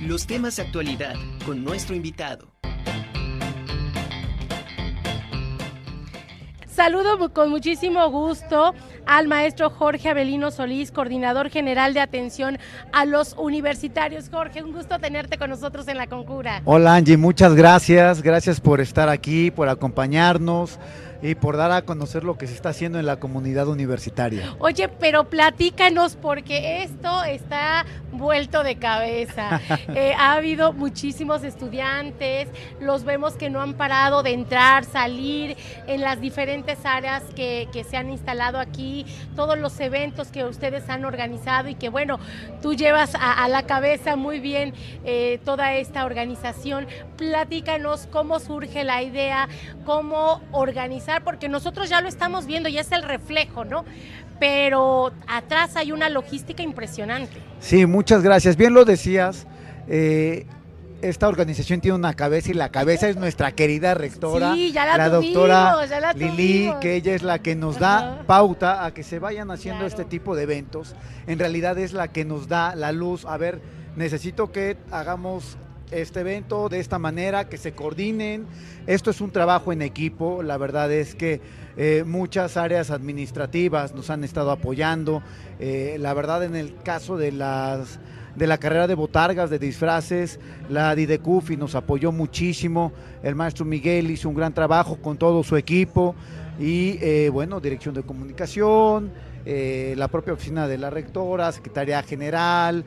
Los temas de actualidad con nuestro invitado. Saludo con muchísimo gusto al maestro Jorge Abelino Solís, coordinador general de atención a los universitarios. Jorge, un gusto tenerte con nosotros en la Concura. Hola Angie, muchas gracias. Gracias por estar aquí, por acompañarnos y por dar a conocer lo que se está haciendo en la comunidad universitaria. Oye, pero platícanos porque esto está vuelto de cabeza. Eh, ha habido muchísimos estudiantes, los vemos que no han parado de entrar, salir en las diferentes áreas que, se han instalado aquí, todos los eventos que ustedes han organizado y que bueno, tú llevas a, la cabeza muy bien eh, toda esta organización. Platícanos cómo surge la idea, cómo organizar porque nosotros ya lo estamos viendo y es el reflejo, ¿no? Pero atrás hay una logística impresionante. Sí, muchas gracias. Bien lo decías. Eh, esta organización tiene una cabeza y la cabeza es nuestra querida rectora, sí, ya la, la doctora Lili, que ella es la que nos da pauta a que se vayan haciendo este tipo de eventos. En realidad es la que nos da la luz. A ver, necesito que hagamos este evento de esta manera, que se coordinen. Esto es un trabajo en equipo, la verdad es que eh, muchas áreas administrativas nos han estado apoyando. Eh, la verdad en el caso de las de la carrera de botargas, de disfraces, la Didecufi nos apoyó muchísimo, el maestro Miguel hizo un gran trabajo con todo su equipo y eh, bueno, dirección de comunicación, la propia oficina de la rectora, secretaría general,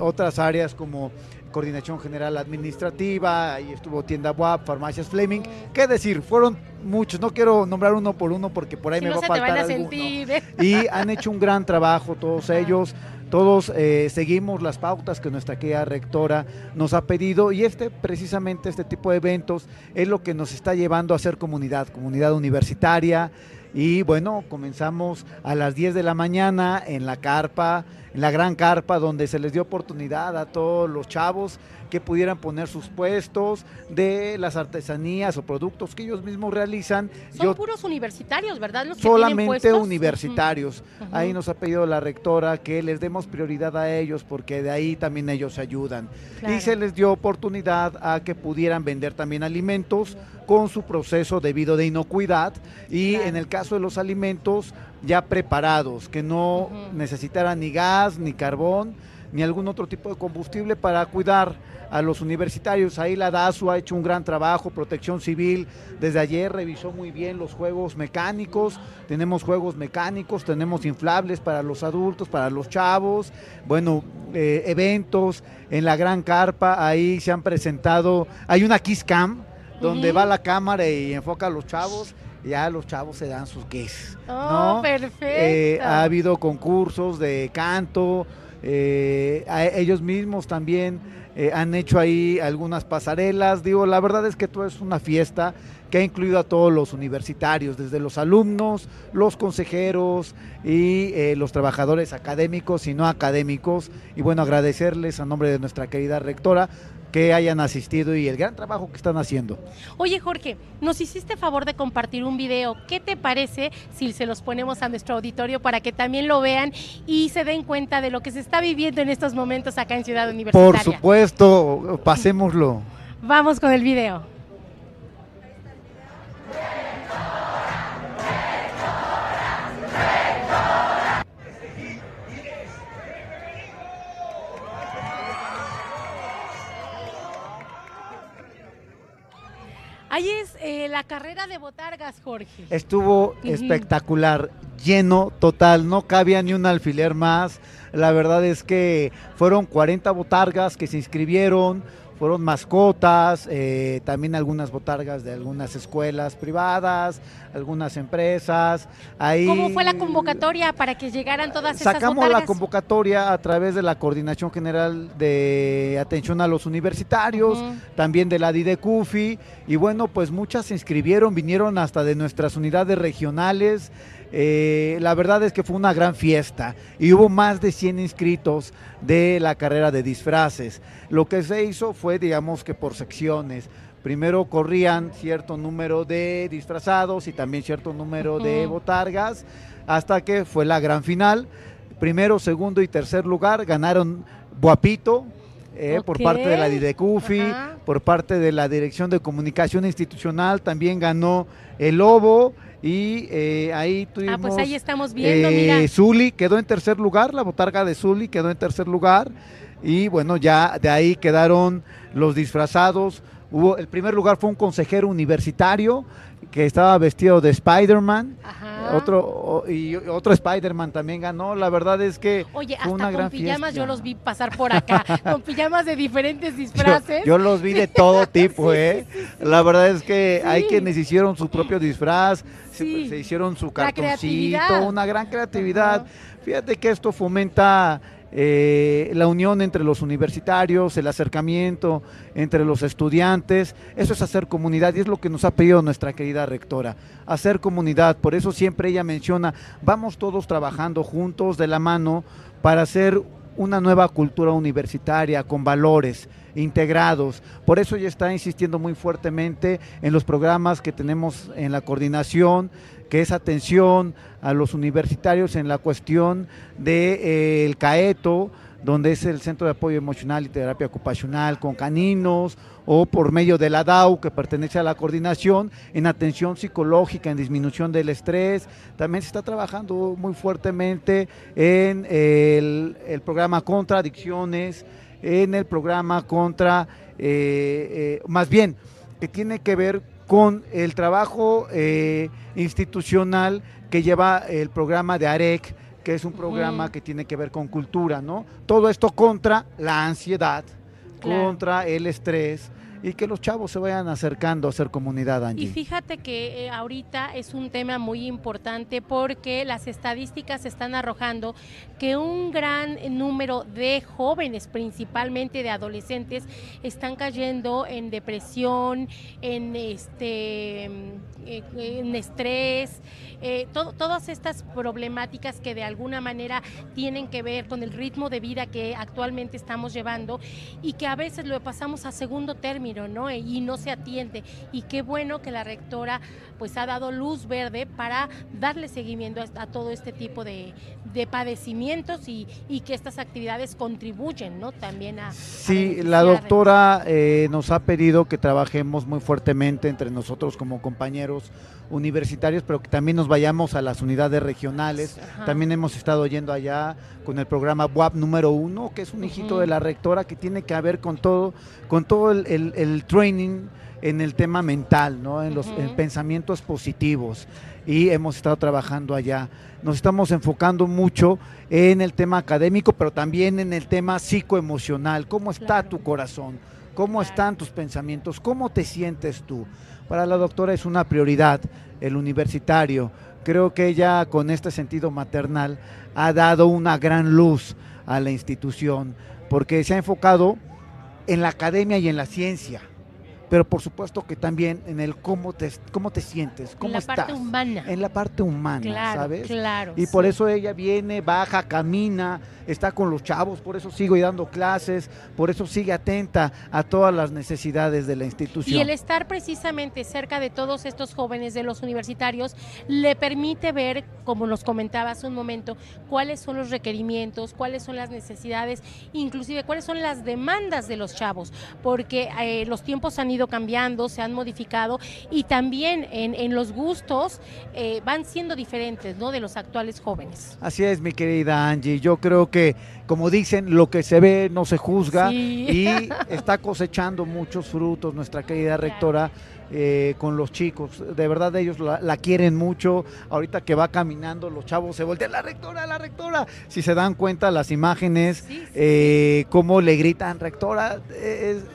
otras áreas como Coordinación General Administrativa, ahí estuvo Tienda WAP, Farmacias Fleming. ¿Qué decir? Fueron muchos, no quiero nombrar uno por uno porque por ahí me va a faltar Y han hecho un gran trabajo todos ellos. Todos eh, seguimos las pautas que nuestra querida rectora nos ha pedido y este precisamente este tipo de eventos es lo que nos está llevando a ser comunidad, comunidad universitaria y bueno, comenzamos a las 10 de la mañana en la carpa en la gran carpa donde se les dio oportunidad a todos los chavos que pudieran poner sus puestos de las artesanías o productos que ellos mismos realizan. Son puros universitarios, ¿verdad? Los solamente universitarios. Ahí nos ha pedido la rectora que les demos prioridad a ellos porque de ahí también ellos ayudan. Y se les dio oportunidad a que pudieran vender también alimentos con su proceso debido de inocuidad y en el caso de los alimentos ya preparados, que no necesitaran ni gas, ni carbón, ni algún otro tipo de combustible para cuidar a los universitarios. Ahí la DASU ha hecho un gran trabajo, protección civil. Desde ayer revisó muy bien los juegos mecánicos. Tenemos juegos mecánicos, tenemos inflables para los adultos, para los chavos. Bueno, eh, eventos en la gran carpa. Ahí se han presentado. Hay una Kiss Cam donde va la cámara y enfoca a los chavos ya los chavos se dan sus kiss. Oh, perfecto. Eh, ha habido concursos de canto, eh, ellos mismos también eh, han hecho ahí algunas pasarelas. Digo, la verdad es que todo es una fiesta que ha incluido a todos los universitarios, desde los alumnos, los consejeros y los trabajadores académicos y no académicos. Y bueno, agradecerles a nombre de nuestra querida rectora que hayan asistido y el gran trabajo que están haciendo. Oye Jorge, nos hiciste favor de compartir un video. ¿Qué te parece si se los ponemos a nuestro auditorio para que también lo vean y se den cuenta de lo que se está viviendo en estos momentos acá en Ciudad Universitaria? Por supuesto, pasémoslo. Vamos con el video. Ahí es eh, la carrera de botargas, Jorge. Estuvo espectacular, lleno, total, no cabía ni un alfiler más. La verdad es que fueron 40 botargas que se inscribieron, fueron mascotas, eh, también algunas botargas de algunas escuelas privadas, algunas empresas. Ahí ¿Cómo fue la convocatoria para que llegaran todas esas Sacamos la convocatoria a través de la Coordinación General de Atención a los Universitarios, también de la DIDECUFI, y bueno, pues muchas se inscribieron, vinieron hasta de nuestras unidades regionales. Eh, la verdad es que fue una gran fiesta y hubo más de 100 inscritos de la carrera de disfraces. Lo que se hizo fue, digamos que por secciones. Primero corrían cierto número de disfrazados y también cierto número de botargas, hasta que fue la gran final. Primero, segundo y tercer lugar ganaron Guapito, eh, por parte de la DIDECUFI, por parte de la Dirección de Comunicación Institucional, también ganó el Lobo y eh, ahí tuvimos... Ah, pues ahí estamos viendo, eh, Zuli quedó en tercer lugar, la botarga de Zuli quedó en tercer lugar y bueno, ya de ahí quedaron los disfrazados. Hubo, el primer lugar fue un consejero universitario que estaba vestido de Spider-Man. Otro y otro Spider-Man también ganó. La verdad es que Oye, hasta una con pijamas yo los vi pasar por acá, con pijamas de diferentes disfraces. Yo, los vi de todo tipo, ¿eh? La verdad es que hay quienes hicieron su propio disfraz, se, hicieron su cartoncito, una gran creatividad. Fíjate que esto fomenta eh, la unión entre los universitarios, el acercamiento entre los estudiantes, eso es hacer comunidad y es lo que nos ha pedido nuestra querida rectora, hacer comunidad, por eso siempre ella menciona, vamos todos trabajando juntos de la mano para hacer una nueva cultura universitaria con valores integrados. Por eso ella está insistiendo muy fuertemente en los programas que tenemos en la coordinación, que es atención a los universitarios en la cuestión del de, eh, CAETO, donde es el Centro de Apoyo Emocional y Terapia Ocupacional con caninos, o por medio de la DAO, que pertenece a la coordinación, en atención psicológica, en disminución del estrés. También se está trabajando muy fuertemente en el, programa contra adicciones, en el programa contra, eh, eh, más bien, que tiene que ver con el trabajo eh, institucional que lleva el programa de AREC, que es un programa que tiene que ver con cultura, ¿no? Todo esto contra la ansiedad, contra el estrés, y que los chavos se vayan acercando a ser comunidad, Angie. Y fíjate que eh, ahorita es un tema muy importante porque las estadísticas están arrojando que un gran número de jóvenes, principalmente de adolescentes, están cayendo en depresión, en este eh, en estrés, eh, todas estas problemáticas que de alguna manera tienen que ver con el ritmo de vida que actualmente estamos llevando y que a veces lo pasamos a segundo término, ¿no? Y no se atiende. Y qué bueno que la rectora pues ha dado luz verde para darle seguimiento a, todo este tipo de, padecimientos y, que estas actividades contribuyen, ¿no? También a... Sí, la doctora eh, nos ha pedido que trabajemos muy fuertemente entre nosotros como compañeros universitarios, pero que también nos vayamos a las unidades regionales. También hemos estado yendo allá con el programa WAP número uno, que es un hijito de la rectora que tiene que ver con todo, con todo el, training en el tema mental, ¿no? en los pensamientos positivos. Y hemos estado trabajando allá. Nos estamos enfocando mucho en el tema académico, pero también en el tema psicoemocional. ¿Cómo está tu corazón? ¿Cómo están tus pensamientos? ¿Cómo te sientes tú? Para la doctora es una prioridad el universitario. Creo que ella con este sentido maternal ha dado una gran luz a la institución porque se ha enfocado en la academia y en la ciencia pero por supuesto que también en el cómo te, cómo te sientes, cómo en la Parte humana. En la parte humana, ¿sabes? Claro. Y por eso ella viene, baja, camina, está con los chavos, por eso sigo dando clases, por eso sigue atenta a todas las necesidades de la institución. Y el estar precisamente cerca de todos estos jóvenes de los universitarios le permite ver, como nos comentaba hace un momento, cuáles son los requerimientos, cuáles son las necesidades, inclusive cuáles son las demandas de los chavos, porque eh, los tiempos han ido ido cambiando, se han modificado y también en, los gustos eh, van siendo diferentes ¿no? de los actuales jóvenes. Así es, mi querida Angie. Yo creo que, como dicen, lo que se ve no se juzga y está cosechando muchos frutos nuestra querida rectora. Eh, con los chicos. De verdad ellos la, quieren mucho. Ahorita que va caminando, los chavos se voltean, la rectora, la rectora. Si se dan cuenta las imágenes, eh, cómo le gritan, rectora,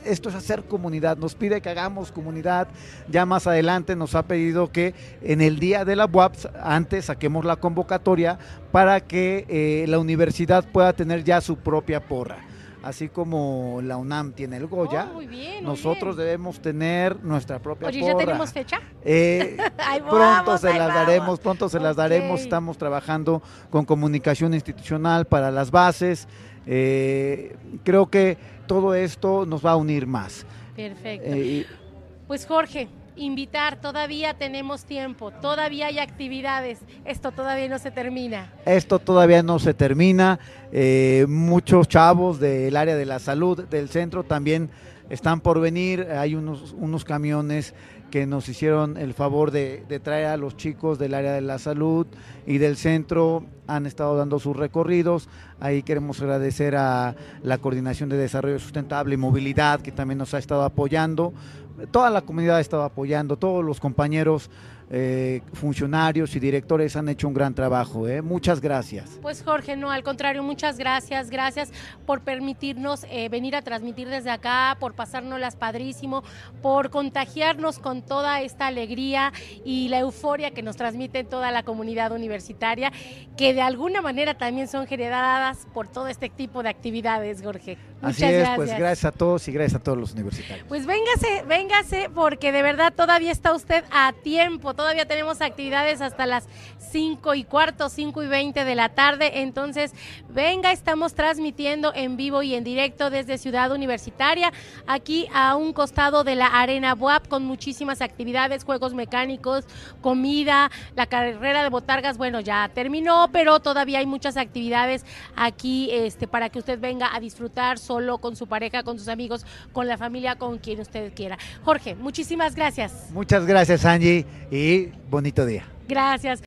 esto es hacer comunidad. Nos pide que hagamos comunidad. Ya más adelante nos ha pedido que en el día de la WAPS, antes saquemos la convocatoria para que eh, la universidad pueda tener ya su propia porra así como la UNAM tiene el Goya, oh, nosotros debemos tener nuestra propia Oye, ¿ya tenemos fecha? Eh, pronto se las daremos, pronto se las daremos. Estamos trabajando con comunicación institucional para las bases. Eh, creo que todo esto nos va a unir más. Perfecto. Eh, pues Jorge, invitar, todavía tenemos tiempo, todavía hay actividades, esto todavía no se termina. Esto todavía no se termina, eh, muchos chavos del área de la salud del centro también están por venir, hay unos, camiones que nos hicieron el favor de, traer a los chicos del área de la salud y del centro, han estado dando sus recorridos. Ahí queremos agradecer a la Coordinación de Desarrollo Sustentable y Movilidad, que también nos ha estado apoyando. Toda la comunidad ha estado apoyando, todos los compañeros eh, funcionarios y directores han hecho un gran trabajo. ¿eh? Muchas gracias. Pues Jorge, no, al contrario, muchas gracias. Gracias por permitirnos eh, venir a transmitir desde acá, por pasárnoslas padrísimo, por contagiarnos con toda esta alegría y la euforia que nos transmite toda la comunidad universitaria, que de alguna manera también son generadas por todo este tipo de actividades, Jorge. Muchas Así es, pues gracias a todos y gracias a todos los universitarios. Pues véngase, véngase, porque de verdad todavía está usted a tiempo todavía tenemos actividades hasta las 5 y cuarto, 5 y 20 de la tarde. Entonces, venga, estamos transmitiendo en vivo y en directo desde Ciudad Universitaria, aquí a un costado de la Arena BUAP, con muchísimas actividades, juegos mecánicos, comida, la carrera de botargas, bueno, ya terminó, pero todavía hay muchas actividades aquí este, para que usted venga a disfrutar solo con su pareja, con sus amigos, con la familia, con quien usted quiera. Jorge, muchísimas gracias. Muchas gracias, Angie. Y bonito día. Gracias.